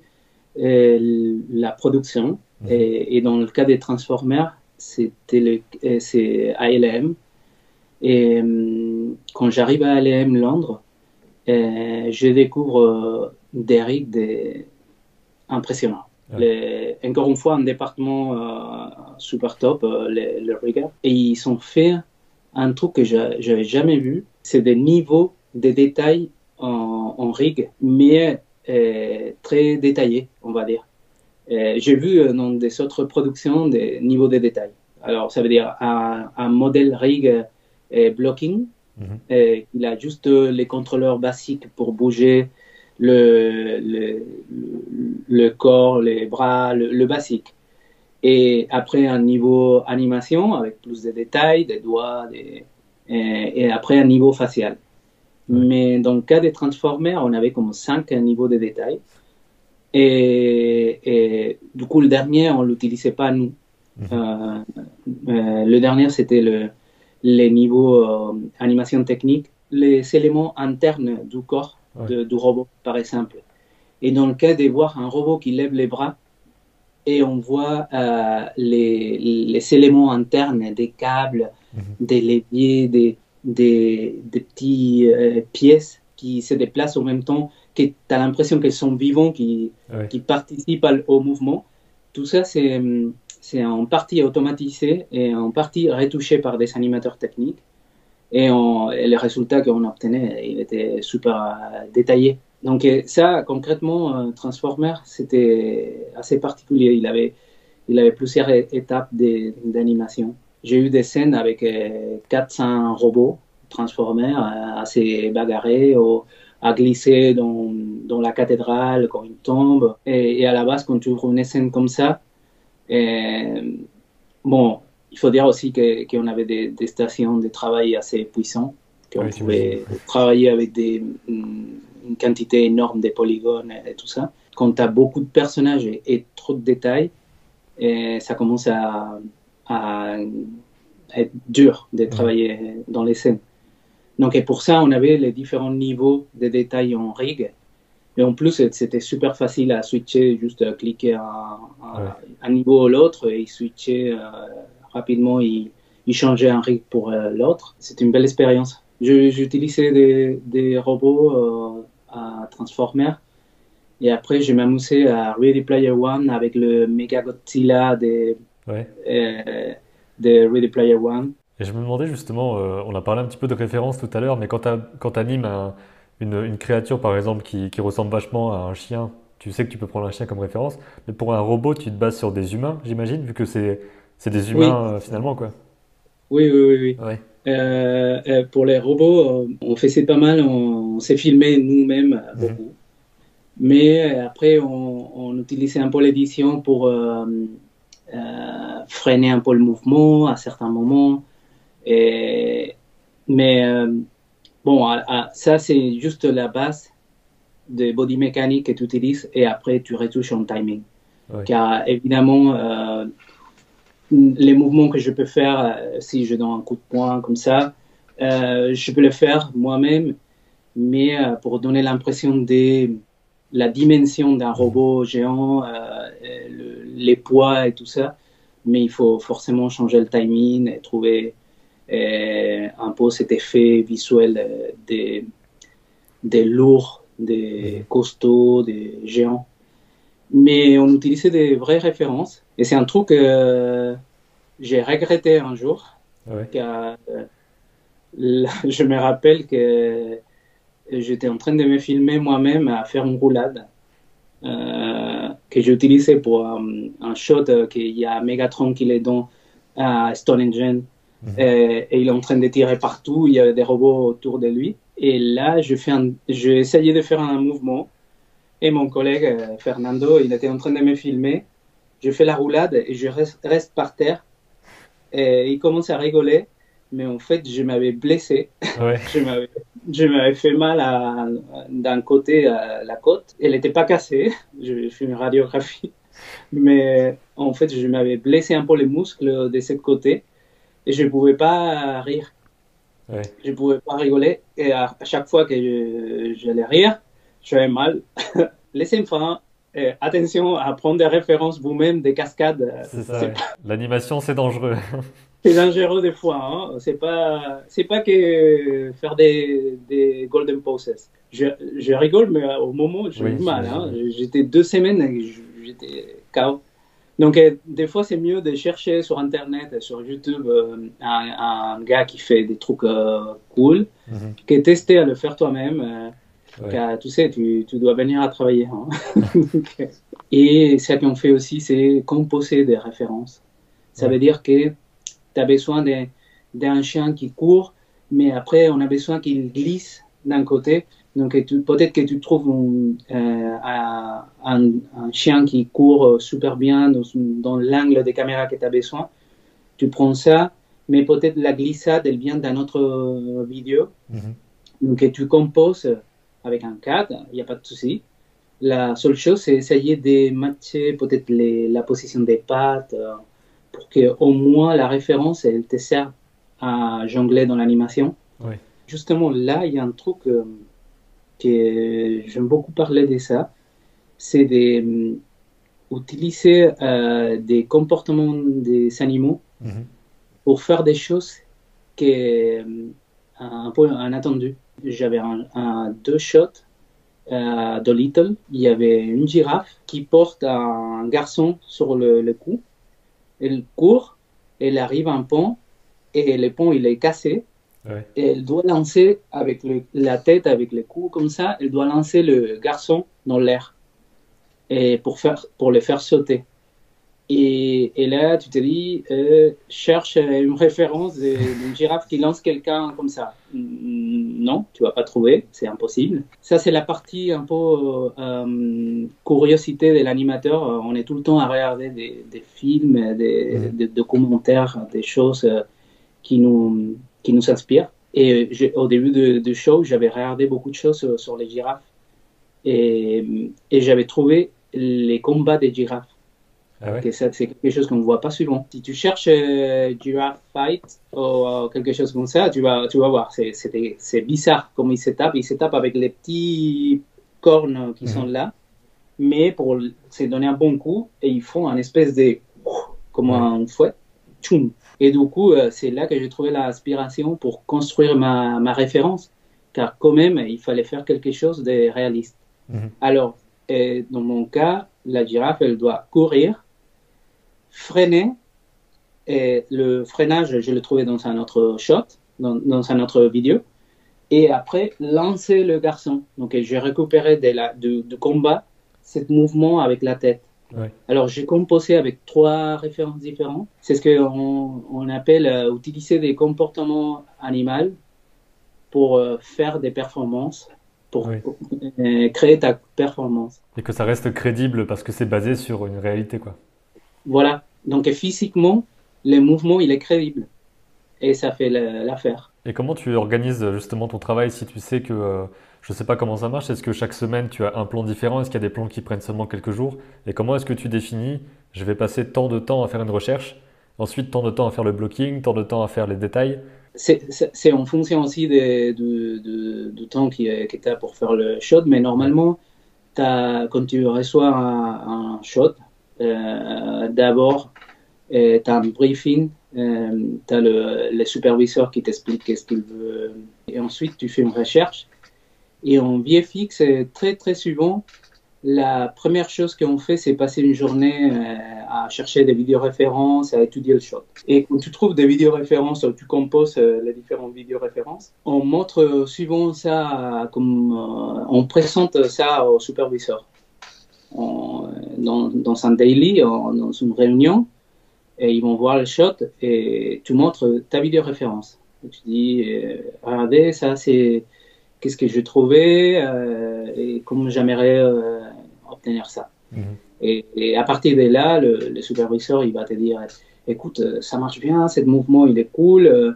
Speaker 2: euh, la production. Mhm. Et, dans le cas des Transformers, c'était euh, c'est ALM. Et quand j'arrive à ALM Londres, je découvre des rigs impressionnants. encore une fois, un département super top, les, les riggers. Et ils sont faits un truc que je n'avais jamais vu, c'est des niveaux de détails en, rig, mais euh, très détaillés, on va dire. Euh, j'ai vu euh, dans des autres productions des niveaux de détails. Alors, ça veut dire un, modèle rig blocking. Mhm. il a juste les contrôleurs basiques pour bouger le, le, corps, les bras, le basique. Et après, un niveau animation avec plus de détails, des doigts, des... Et, après, un niveau facial. Mais dans le cas des Transformers, on avait comme cinq niveaux de détails. Et, et du coup, le dernier, on l'utilisait pas nous. Mhm. Euh, euh, le dernier, c'était le, les niveaux euh, animation technique, les éléments internes du corps du robot, par exemple. Et dans le cas de voir un robot qui lève les bras, et on voit euh, les, les, éléments internes des câbles, mhm. des leviers, des, des, des petites pièces qui se déplacent en même temps, que tu as l'impression qu'elles sont vivantes, qui, qui participent au mouvement. Tout ça, c'est, c'est en partie automatisé et en partie retouché par des animateurs techniques. Et, et le résultat qu'on obtenait, il était super euh, détaillé. Donc euh, ça, concrètement, euh, Transformer, c'était assez particulier. Il avait, il avait plusieurs étapes d'animation. J'ai eu des scènes avec 400 euh, robots Transformers assez bagarrés, ou, à glisser dans, dans, la cathédrale quand ils tombent. Et, à la base, quand tu ouvres une scène comme ça, bon, il faut dire aussi qu'on avait des, des, stations de travail assez puissantes, qu'on pouvait travailler avec des mm, une quantité énorme de polygones et, tout ça. Quand tu as beaucoup de personnages et, trop de détails, et ça commence à, être dur de travailler dans les scènes. Donc, et pour ça, on avait les différents niveaux de détails en rig. Et en plus, c'était super facile à switcher, juste à cliquer un, niveau ou l'autre et switcher euh, rapidement, il, il changeait un rig pour euh, l'autre. C'était une belle expérience. J'utilisais des, des, robots euh, à Transformers. Et après, j'ai m'amusé à Ready Player One avec le Mega Godzilla de, euh, de Ready Player One.
Speaker 1: Et je me demandais justement, euh, on a parlé un petit peu de référence tout à l'heure, mais quand tu animes une, une, créature par exemple qui, qui, ressemble vachement à un chien, tu sais que tu peux prendre un chien comme référence, mais pour un robot, tu te bases sur des humains, j'imagine, vu que c'est des humains euh, finalement quoi.
Speaker 2: Oui, oui, oui. oui. Euh, euh, pour les robots, on faisait pas mal, on, s'est filmé nous-mêmes mhm. beaucoup. Mais après, on, on, utilisait un peu l'édition pour freiner un peu le mouvement à certains moments. Et, mais bon, ça c'est juste la base de body mécanique que tu utilises et après tu retouches en timing. Car évidemment, euh, les mouvements que je peux faire, euh, si je donne un coup de poing comme ça, euh, je peux le faire moi-même, mais pour donner l'impression de la dimension d'un robot géant, les poids et tout ça, mais il faut forcément changer le timing et trouver un peu cet effet visuel des, des lourds des costauds, des géants. Mais on utilisait des vraies références. Et c'est un truc que j'ai regretté un jour. Car, euh, je me rappelle que j'étais en train de me filmer moi-même à faire une roulade euh, que j'ai utilisé pour un, shot euh, qu'il y a Megatron qui est dans à Stonehenge. Mhm. et, il est en train de tirer partout, il y a des robots autour de lui. Et là, j'ai essayé de faire un mouvement. Et mon collègue euh, Fernando, il était en train de me filmer. Je fais la roulade et je reste, reste par terre. Et il commence à rigoler. Mais en fait, je m'avais blessé. Ouais. je m'avais fait mal d'un côté à la côte. Elle n'était pas cassée. Je fais une radiographie. Mais en fait, je m'avais blessé un peu les muscles de ce côté. Et je ne pouvais pas rire. Je ne pouvais pas rigoler. Et à, chaque fois que j'allais rire, j'avais mal. Laissez-moi faire. attention à prendre des références vous-même, des cascades.
Speaker 1: L'animation, c'est dangereux.
Speaker 2: c'est dangereux des fois. Hein. C'est pas, c'est pas que faire des, des golden poses. Je, je, rigole, mais au moment, j'ai eu mal. Hein. J'étais deux semaines, j'étais KO. Donc, euh, des fois, c'est mieux de chercher sur Internet, sur YouTube, euh, un, gars qui fait des trucs euh, cool, mhm. que tester à le faire toi-même. Car, tu sais, tu, tu, dois venir à travailler. Hein. Et ce qu'on fait aussi, c'est composer des références. Ça veut dire que tu as besoin d'un chien qui court, mais après, on a besoin qu'il glisse d'un côté donc peut-être que tu trouves euh, un, chien qui court super bien dans, l'angle des caméras que tu as besoin. Tu prends ça, mais peut-être la glissade, elle vient d'une autre euh, vidéo. Mhm. Donc tu composes avec un cadre, il n'y a pas de souci. La seule chose, c'est essayer de matcher peut-être la position des pattes euh, pour que au moins la référence, elle te serve à jongler dans l'animation. Justement, là, il y a un truc que j'aime beaucoup parler de ça, c'est d'utiliser mm, euh, des comportements des animaux mhm. pour faire des choses qui mm, un peu inattendues. J'avais un, deux shots euh, de Little. Il y avait une girafe qui porte un garçon sur le, le cou. Elle court, elle arrive à un pont et le pont il est cassé elle doit lancer avec la tête, avec les coups comme ça, elle doit lancer le garçon dans l'air et pour, faire, pour le faire sauter. Et, et là, tu te dis, euh, cherche une référence d'une girafe qui lance quelqu'un comme ça. Non, tu vas pas trouver, c'est impossible. Ça, c'est la partie un peu euh, curiosité de l'animateur. On est tout le temps à regarder des, des films, des, des, documentaires, des choses euh, qui nous, qui nous inspire. Et au début du show, j'avais regardé beaucoup de choses sur, les girafes et, et j'avais trouvé les combats des girafes. Ah c'est quelque chose qu'on ne voit pas souvent. Si tu cherches euh, giraffe fight ou euh, quelque chose comme ça, tu vas, tu vas voir. C'est bizarre comme ils se tapent. Ils se tapent avec les petits cornes qui sont mhm. là, mais pour se donner un bon coup, et ils font un espèce de comme un fouet. Et du coup, euh, c'est là que j'ai trouvé l'inspiration pour construire ma, ma, référence, car quand même, il fallait faire quelque chose de réaliste. Mhm. Alors, dans mon cas, la girafe, elle doit courir, freiner, Et le freinage, je l'ai trouvé dans un autre shot, dans, dans un autre vidéo. Et après, lancer le garçon. Donc, j'ai récupéré de la, de, de combat ce mouvement avec la tête.
Speaker 1: Ouais.
Speaker 2: Alors, j'ai composé avec trois références différentes. C'est ce qu'on on appelle euh, utiliser des comportements animaux pour euh, faire des performances, pour,
Speaker 1: Oui.
Speaker 2: pour, euh, créer ta performance.
Speaker 1: Et que ça reste crédible parce que c'est basé sur une réalité, quoi.
Speaker 2: Voilà. Donc, physiquement, le mouvement, il est crédible. Et ça fait la- l'affaire.
Speaker 1: Et comment tu organises justement ton travail si tu sais que, euh, je sais pas comment ça marche, est-ce que chaque semaine tu as un plan différent, est-ce qu'il y a des plans qui prennent seulement quelques jours? Et comment est-ce que tu définis, je vais passer tant de temps à faire une recherche, ensuite tant de temps à faire le blocking, tant de temps à faire les détails?
Speaker 2: C'est en fonction aussi du temps que tu as pour faire le shot, mais normalement, quand tu reçois un, shot, euh, d'abord, tu as un briefing, tu as le, le superviseur qui t'explique qu'est-ce qu'il veut, et ensuite tu fais une recherche. Et en VFX, euh, très très souvent, la première chose qu'on fait, c'est passer une journée euh, à chercher des vidéos références, à étudier le shot. Et quand tu trouves des vidéos références, tu composes euh, les différentes vidéos références, on montre euh, souvent ça, comme euh, on présente ça au superviseur. Dans, un daily, dans une réunion, et ils vont voir le shot et tu montres ta vidéo référence. Et tu dis, euh, regardez, ça c'est qu'est-ce que j'ai trouvé euh, et comment j'aimerais euh, obtenir ça.
Speaker 1: Mhm.
Speaker 2: Et, et à partir de là, le, le superviseur, il va te dire, écoute, euh, ça marche bien, ce mouvement, il est cool, euh,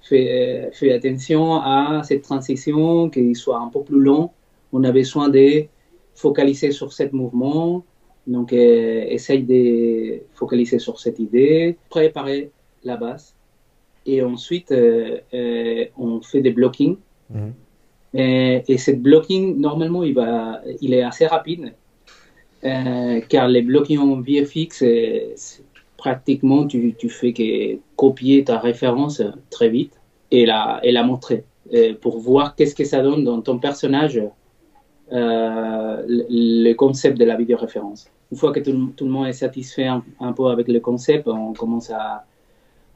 Speaker 2: fais, fais attention à cette transition, qu'il soit un peu plus long. On a besoin de focaliser sur ce mouvement. Donc, essaye de focaliser sur cette idée, préparer la base. Et ensuite, on fait des blockings.
Speaker 1: Mhm.
Speaker 2: Et, et ce blocking, normalement, il, va, il est assez rapide, euh, car les blockings en VFX, euh, c'est pratiquement, tu, tu fais que copier ta référence très vite et la, et la montrer euh, pour voir qu'est-ce que ça donne dans ton personnage, euh, le, concept de la vidéo référence. Une fois que tout, le monde est satisfait un, peu avec le concept, on commence à,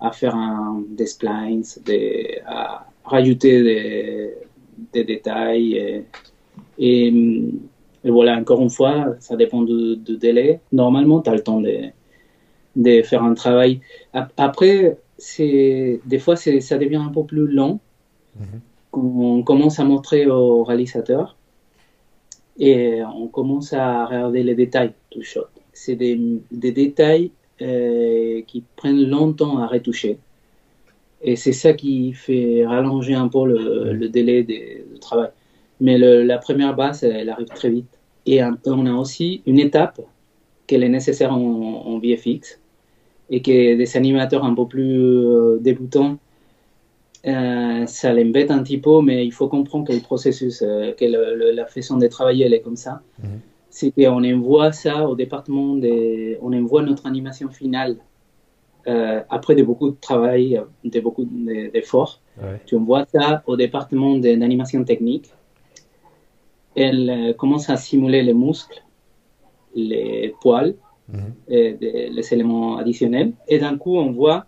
Speaker 2: à faire des splines, à rajouter des, des détails. Et, et, et voilà, encore une fois, ça dépend du, du délai. Normalement, tu as le temps de, de faire un travail. Ap- Après, c'est, des fois, ça devient un peu plus long.
Speaker 1: Mhm.
Speaker 2: On commence à montrer au réalisateur et on commence à regarder les détails du shot. C'est des, des détails euh, qui prennent longtemps à retoucher. Et c'est ça qui fait rallonger un peu le, le délai de, de travail. Mais le- la première base, elle arrive très vite. Et on a aussi une étape qu'elle est nécessaire en, en VFX et que des animateurs un peu plus euh, débutants, euh, ça l'embête un petit peu, mais il faut comprendre que le processus, euh, que le- le- la façon de travailler, elle est comme ça.
Speaker 1: Mhm.
Speaker 2: C'est qu'on envoie ça au département, des, on envoie notre animation finale euh, après de beaucoup de travail, de beaucoup de- d'efforts.
Speaker 1: Ouais.
Speaker 2: Tu envoies ça au département d'animation technique. Elle euh, commence à simuler les muscles, les poils,
Speaker 1: Mhm.
Speaker 2: et des- les éléments additionnels. Et d'un coup, on voit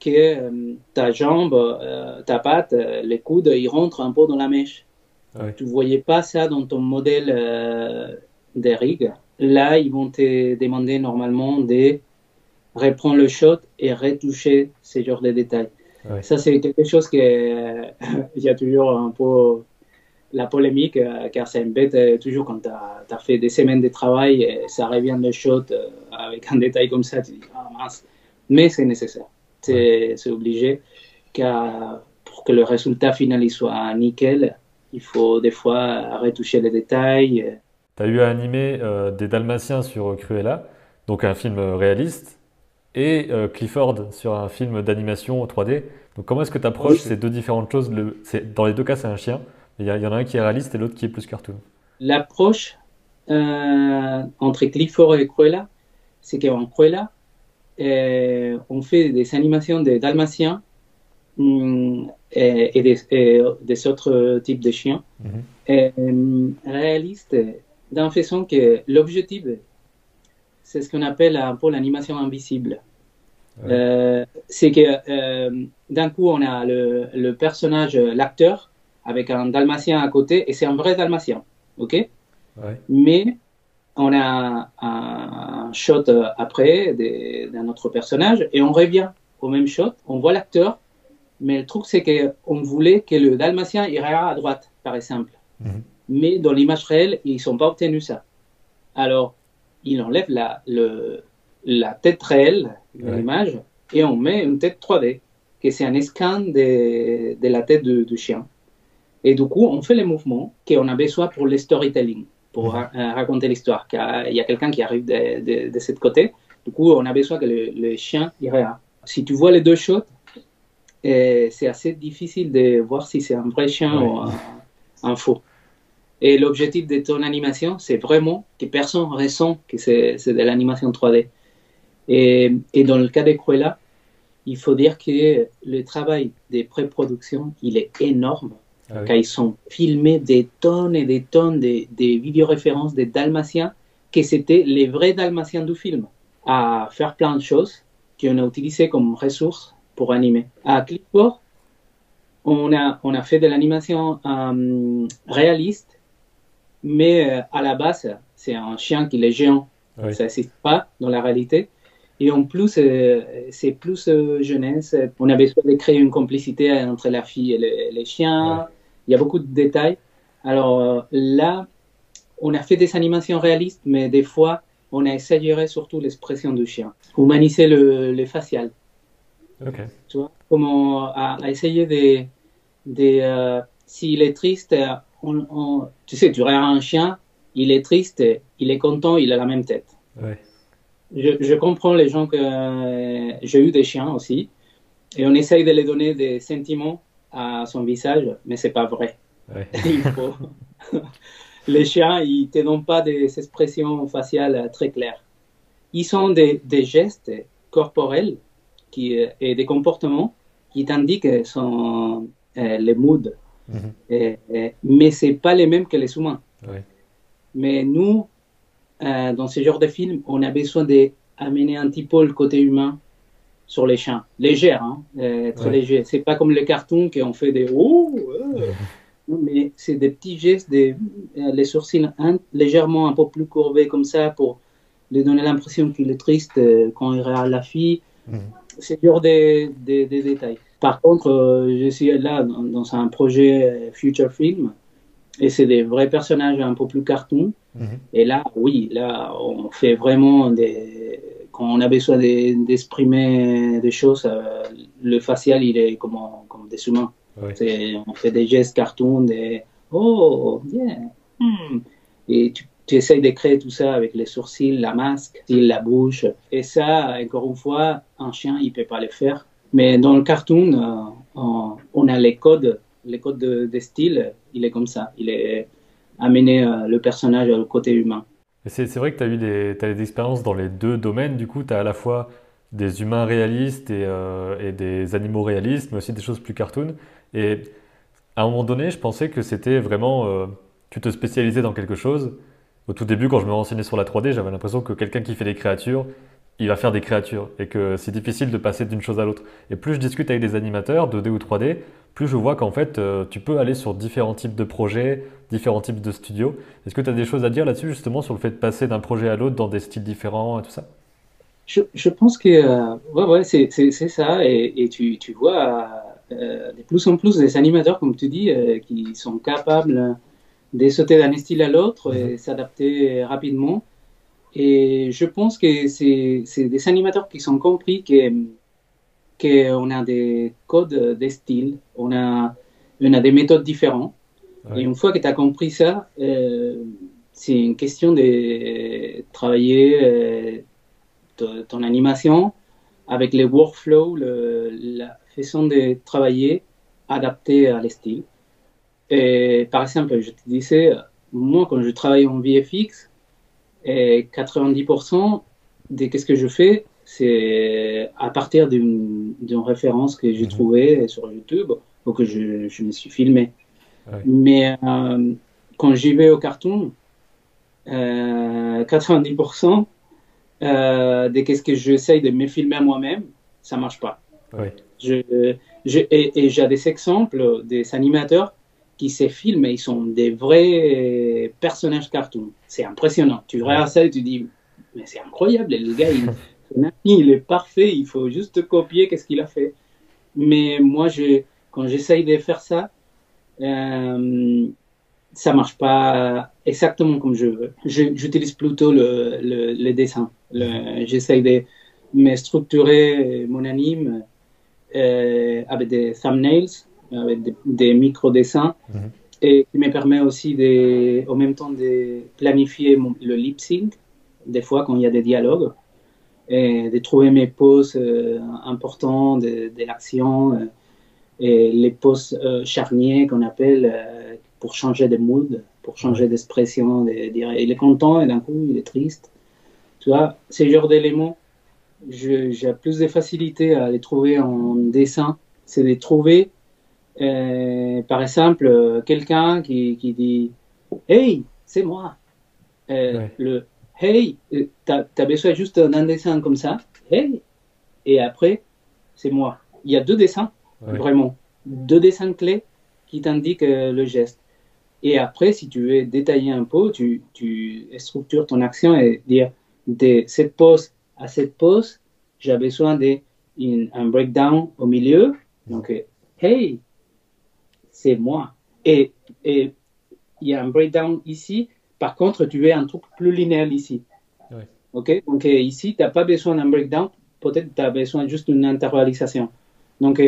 Speaker 2: que euh, ta jambe, euh, ta patte, euh, les coudes, ils rentrent un peu dans la mèche.
Speaker 1: Ouais.
Speaker 2: Tu voyais pas ça dans ton modèle euh, de rig. Là, ils vont te demander normalement de reprendre le shot et retoucher ce genre de détails.
Speaker 1: Ouais.
Speaker 2: Ça, c'est quelque chose que il y a toujours un peu la polémique, euh, car ça embête euh, toujours quand tu as, fait des semaines de travail et ça revient le shot euh, avec un détail comme ça, tu dis, ah mince. Mais c'est nécessaire, c'est obligé, car pour que le résultat final il soit nickel, il faut des fois retoucher les détails.
Speaker 1: Tu as eu à animer euh, des Dalmatiens sur Cruella, donc un film réaliste, et euh, Clifford sur un film d'animation 3D. Donc comment est-ce que tu approches
Speaker 2: Oui.
Speaker 1: ces deux différentes choses? Le- Dans les deux cas, c'est un chien. Il y, en a un qui est réaliste et l'autre qui est plus cartoon.
Speaker 2: L'approche euh, entre Clifford et Cruella, c'est qu'en Cruella, euh, on fait des animations des dalmatiens hum, et, et des, et des autres types de chiens
Speaker 1: Mhm.
Speaker 2: euh, réalistes d'une façon que l'objectif, c'est ce qu'on appelle un peu l'animation invisible. Euh, c'est que euh, d'un coup, on a le, le personnage, l'acteur, avec un dalmatien à côté, et c'est un vrai dalmatien, ok? Mais on a un shot après d'un autre personnage, et on revient au même shot, on voit l'acteur, mais le truc c'est qu'on voulait que le dalmatien irait à droite, par exemple. Mhm. Mais dans l'image réelle, ils sont pas obtenus ça. Alors, il enlève la, le, la tête réelle de l'image et on met une tête 3D, que c'est un scan de, de la tête du chien. Et du coup, on fait les mouvements qu'on a besoin pour le storytelling, pour euh, raconter l'histoire. Il y a quelqu'un qui arrive de, de, ce côté. Du coup, on a besoin que le, chien irait. Si tu vois les deux shots, euh, c'est assez difficile de voir si c'est un vrai chien ou un faux. Et l'objectif de ton animation, c'est vraiment que personne ressent que c'est de l'animation 3D. Et, et, dans le cas de Cruella, il faut dire que le travail de pré-production, il est énorme. Ah Quand ils sont filmés des tonnes et des tonnes de, de vidéo-références des Dalmatiens, que c'était les vrais Dalmatiens du film, à faire plein de choses qu'on a utilisées comme ressources pour animer. À Clipboard, on a, on a fait de l'animation euh, réaliste mais euh, à la base, c'est un chien qui est géant. Ça n'existe pas dans la réalité. Et en plus, euh, c'est plus euh, jeunesse. On a besoin de créer une complicité entre la fille et les chiens. Il y a beaucoup de détails. Alors là, on a fait des animations réalistes, mais des fois, on a exagéré surtout l'expression du chien. Humaniser le, le facial. Tu vois, comment à, essayer de, de s'il est triste, tu sais, tu regardes un chien, il est triste, il est content, il a la même tête. Je, comprends les gens que euh, j'ai eu des chiens aussi, et on essaye de les donner des sentiments à son visage, mais c'est pas vrai. les chiens, ils te donnent pas des expressions faciales très claires. Ils sont des, gestes corporels qui, euh, et des comportements qui t'indiquent son, euh, les moods Mhm. Et, et, mais c'est pas les mêmes que les humains. Mais nous, euh, dans ce genre de film, on a besoin d'amener un petit peu le côté humain sur les chiens. Léger, hein, euh, très léger. C'est pas comme les cartoons qui ont fait des oh, mais c'est des petits gestes, des, euh, les sourcils légèrement un peu plus courbés comme ça pour lui donner l'impression qu'il est triste quand il regarde la fille. Mhm. C'est genre des, des, des détails. Par contre, euh, je suis là dans, un projet Future Film et c'est des vrais personnages un peu plus cartoon. Mhm. Et là, oui, là, on fait vraiment des. Quand on a besoin d'exprimer des choses, euh, le facial, il est comme, comme des humains. On fait des gestes cartoon, des Oh, yeah. Hmm. Et tu, tu essayes de créer tout ça avec les sourcils, la masque, la bouche. Et ça, encore une fois, un chien, il peut pas le faire. Mais dans le cartoon, euh, on a les codes, les codes de, style, il est comme ça. Il est amené euh, le personnage au côté humain.
Speaker 1: C'est vrai que tu as eu des, expériences dans les deux domaines. Du coup, tu as à la fois des humains réalistes euh, et, des animaux réalistes, mais aussi des choses plus cartoon. Et à un moment donné, je pensais que c'était vraiment. tu te spécialisais dans quelque chose. Au tout début, quand je me renseignais sur la 3D, j'avais l'impression que quelqu'un qui fait des créatures, il va faire des créatures et que c'est difficile de passer d'une chose à l'autre. Et plus je discute avec des animateurs 2D ou 3D, plus je vois qu'en fait, euh, tu peux aller sur différents types de projets, différents types de studios. Est-ce que tu as des choses à dire là-dessus, justement, sur le fait de passer d'un projet à l'autre dans des styles différents et tout ça?
Speaker 2: Je, pense que euh, ouais, ouais, c'est ça. Et, tu, tu, vois euh, de plus en plus des animateurs, comme tu dis, qui sont capables de sauter d'un style à l'autre et mhm. s'adapter rapidement. Et je pense que c'est des animateurs qui sont compris que qu'on a des codes de style, on a, on a des méthodes différentes. Et une fois que tu as compris ça, euh, c'est une question de travailler euh, ton, animation avec les workflows, le, la façon de travailler adaptée à les styles. Et par exemple, je te disais, moi, quand je travaille en VFX, et 90% de ce que je fais, c'est à partir d'une référence que j'ai mhm. trouvée sur YouTube ou que je, je me suis filmé. Mais euh, quand j'y vais au carton, euh, 90% euh, de ce que j'essaye de me filmer moi-même, ça marche pas. Je, et, j'ai des exemples des animateurs qui se filment ils sont des vrais personnages cartoon. C'est impressionnant. Tu regardes ça et tu dis, mais c'est incroyable, le gars, il, il est parfait, il faut juste copier qu'est-ce qu'il a fait. Mais moi, je, quand j'essaye de faire ça, euh, ça marche pas exactement comme je veux. J'utilise plutôt le, le, le dessin. J'essaye de me structurer mon anime euh, avec des thumbnails, avec des, micro-dessins, mhm. et qui me permet aussi de, en même temps de planifier le lip sync, des fois quand il y a des dialogues, et de trouver mes pauses euh, importantes de, de l'action, euh, et les pauses euh, charniers qu'on appelle pour changer de mood, pour changer d'expression, de dire il est content et d'un coup il est triste. Tu vois, ces genres d'éléments j'ai plus de facilité à les trouver en dessin. C'est de trouver, euh, par exemple, quelqu'un qui, qui, dit Hey, c'est moi. Euh, Le Hey, euh, t'as as besoin juste d'un dessin comme ça. Hey, et après, c'est moi. Il y a deux dessins, vraiment. Deux dessins clés qui t'indiquent euh, le geste. Et après, si tu veux détailler un peu, tu, tu structures ton action et dire de cette pose à cette pause, j'ai besoin d'un breakdown au milieu. Donc, hey, c'est moi. Et il y a un breakdown ici. Par contre, tu veux un truc plus linéaire ici. OK? Donc, ici, tu n'as pas besoin d'un breakdown. Peut-être tu as besoin juste d'une intervalisation. Donc,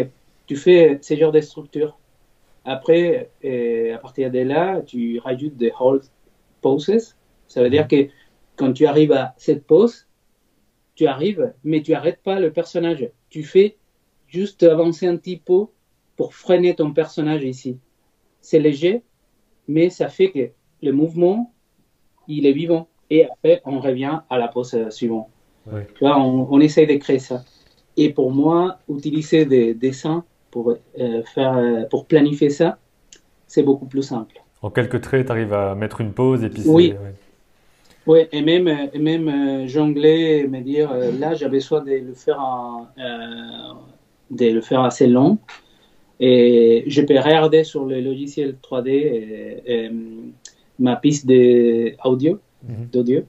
Speaker 2: tu fais ce genre de structure. Après, à partir de là, tu rajoutes des hold poses. Ça veut dire que quand tu arrives à cette pose, tu arrives, mais tu arrêtes pas le personnage. Tu fais juste avancer un petit peu pour freiner ton personnage ici. C'est léger, mais ça fait que le mouvement, il est vivant. Et après, on revient à la pose suivante. Tu vois, on, on, essaye de créer ça. Et pour moi, utiliser des dessins pour, euh, faire, euh, pour planifier ça, c'est beaucoup plus simple.
Speaker 1: En quelques traits, tu arrives à mettre une pause et puis
Speaker 2: Oui. Oui, et même, et même euh, jongler et me dire, là, j'avais besoin de le faire, euh, de le faire assez long. Et je peux regarder sur le logiciel 3D ma piste d'audio, mhm. d'audio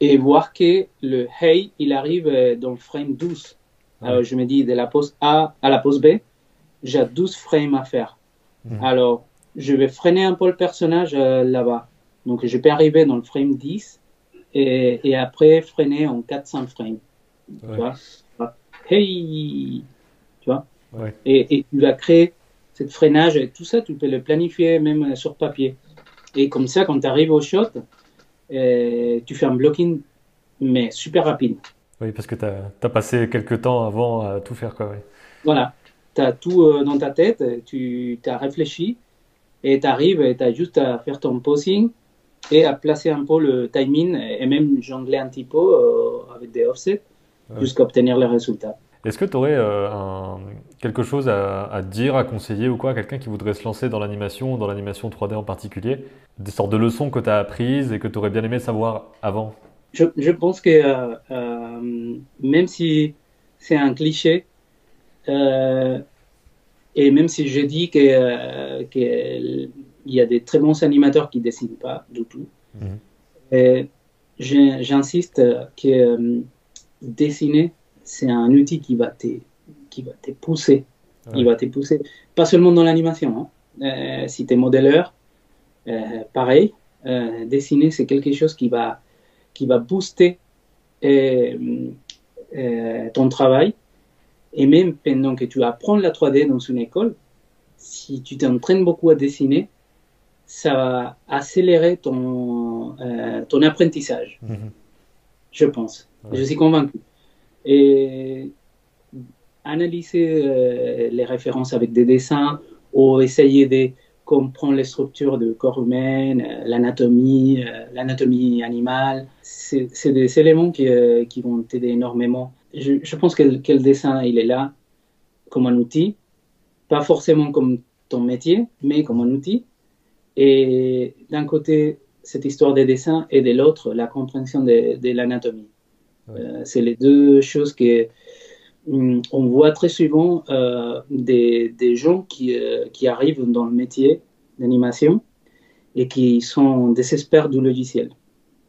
Speaker 2: et voir que le hey, il arrive dans le frame 12. Alors, je me dis, de la pose A à la pose B, j'ai 12 frames à faire. Mhm. Alors, je vais freiner un peu le personnage là-bas. Donc, je peux arriver dans le frame 10 et, et après freiner en 400 frames. Tu vois? Hey Et, et, tu vas créer cette freinage et tout ça, tu peux le planifier même sur papier. Et comme ça, quand tu arrives au shot, euh, tu fais un blocking, mais super rapide.
Speaker 1: Oui, parce que tu as, as, passé quelques temps avant à tout faire. Quoi,
Speaker 2: Voilà, tu as tout euh, dans ta tête, tu as réfléchi et tu arrives et tu as juste à faire ton posing et à placer un peu le timing et même jongler un petit peu euh, avec des offsets jusqu'à obtenir le résultat.
Speaker 1: Est-ce que tu aurais euh, quelque chose à, dire, à conseiller ou quoi à quelqu'un qui voudrait se lancer dans l'animation, dans l'animation 3D en particulier? Des sortes de leçons que tu as apprises et que tu aurais bien aimé savoir avant?
Speaker 2: Je, je, pense que euh, même si c'est un cliché, et même si je dis que, que il y a des très bons animateurs qui dessinent pas du tout. Mhm. J'insiste que euh, dessiner, c'est un outil qui va te, qui va te pousser. Il va te pousser, pas seulement dans l'animation. Hein. Euh, si tu es modéleur, euh, pareil, dessiner, c'est quelque chose qui va, qui va booster ton travail. Et même pendant que tu apprends la 3D dans une école, si tu t'entraînes beaucoup à dessiner, ça va accélérer ton, euh, ton apprentissage, mhm. je pense. Je suis convaincu. Et analyser euh, les références avec des dessins ou essayer de comprendre les structures du corps humain, euh, l'anatomie, l'anatomie animale, c'est des éléments qui, vont t'aider énormément. Je, pense que, le dessin, il est là comme un outil, pas forcément comme ton métier, mais comme un outil et d'un côté, cette histoire des dessins et de l'autre, la compréhension de l'anatomie. Euh, c'est les deux choses que hum, on voit très souvent des, des, gens qui, qui, arrivent dans le métier d'animation et qui sont désespérés du logiciel.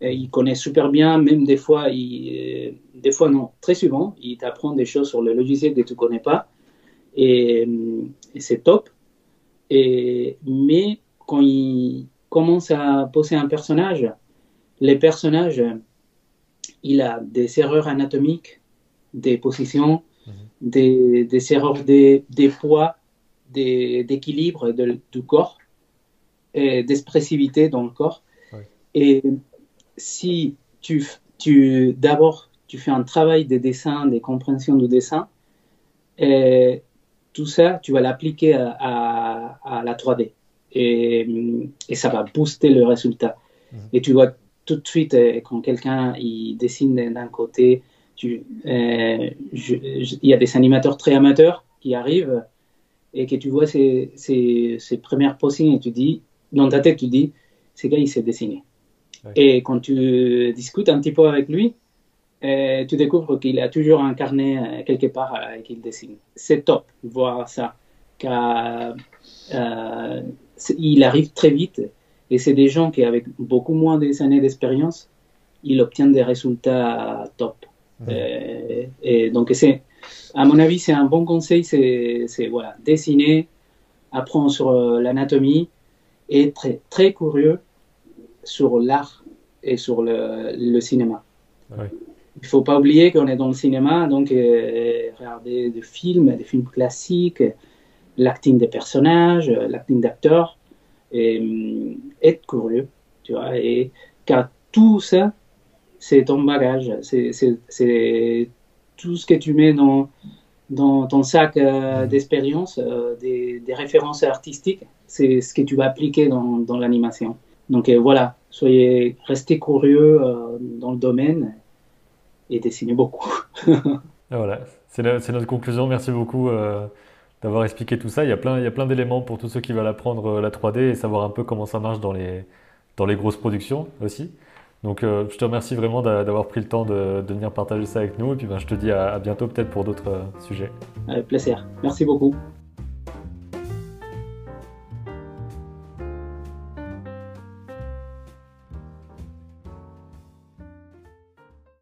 Speaker 2: Et ils connaissent super bien, même des fois, ils, des fois non, très souvent, ils t'apprennent des choses sur le logiciel que tu ne connais pas et, et c'est top. Et, mais quand ils commencent à poser un personnage, les personnages, il a des erreurs anatomiques, des positions, mhm. des, des, erreurs des, des poids, d'équilibre du corps, d'expressivité dans le corps. Et si tu, tu d'abord tu fais un travail de dessin, de compréhension du dessin, et tout ça, tu vas l'appliquer à, à, la 3D. Et, et, ça va booster le résultat. Mhm. Et tu vois tout de suite, euh, quand quelqu'un il dessine d'un côté, tu, euh, il y a des animateurs très amateurs qui arrivent et que tu vois ces, ces, ces premières postings et tu dis, dans ta tête, tu dis, ce gars, il sait dessiner. Et quand tu discutes un petit peu avec lui, euh, tu découvres qu'il a toujours un carnet quelque part et qu'il dessine. C'est top de voir ça. Car, il arrive très vite et c'est des gens qui, avec beaucoup moins d'années d'expérience, ils obtiennent des résultats top. et donc, c'est, à mon avis, c'est un bon conseil, c'est, voilà, dessiner, apprendre sur l'anatomie et être très, très curieux sur l'art et sur le, le cinéma. Il ne faut pas oublier qu'on est dans le cinéma, donc euh, regarder des films, des films classiques, l'acting des personnages, l'acting d'acteurs, et euh, être curieux, tu vois, et car tout ça, c'est ton bagage, c'est tout ce que tu mets dans, dans ton sac euh, d'expérience, des, des, références artistiques, c'est ce que tu vas appliquer dans, dans l'animation. Donc voilà, soyez, restez curieux euh, dans le domaine et dessinez beaucoup.
Speaker 1: voilà, c'est notre conclusion. Merci beaucoup euh, d'avoir expliqué tout ça. Il y a plein, plein d'éléments pour tous ceux qui veulent apprendre euh, la 3D et savoir un peu comment ça marche dans les, dans les grosses productions aussi. Donc je te remercie vraiment d'avoir pris le temps de, venir partager ça avec nous et puis ben, je te dis à, bientôt peut-être pour d'autres sujets.
Speaker 2: Avec plaisir. Merci beaucoup.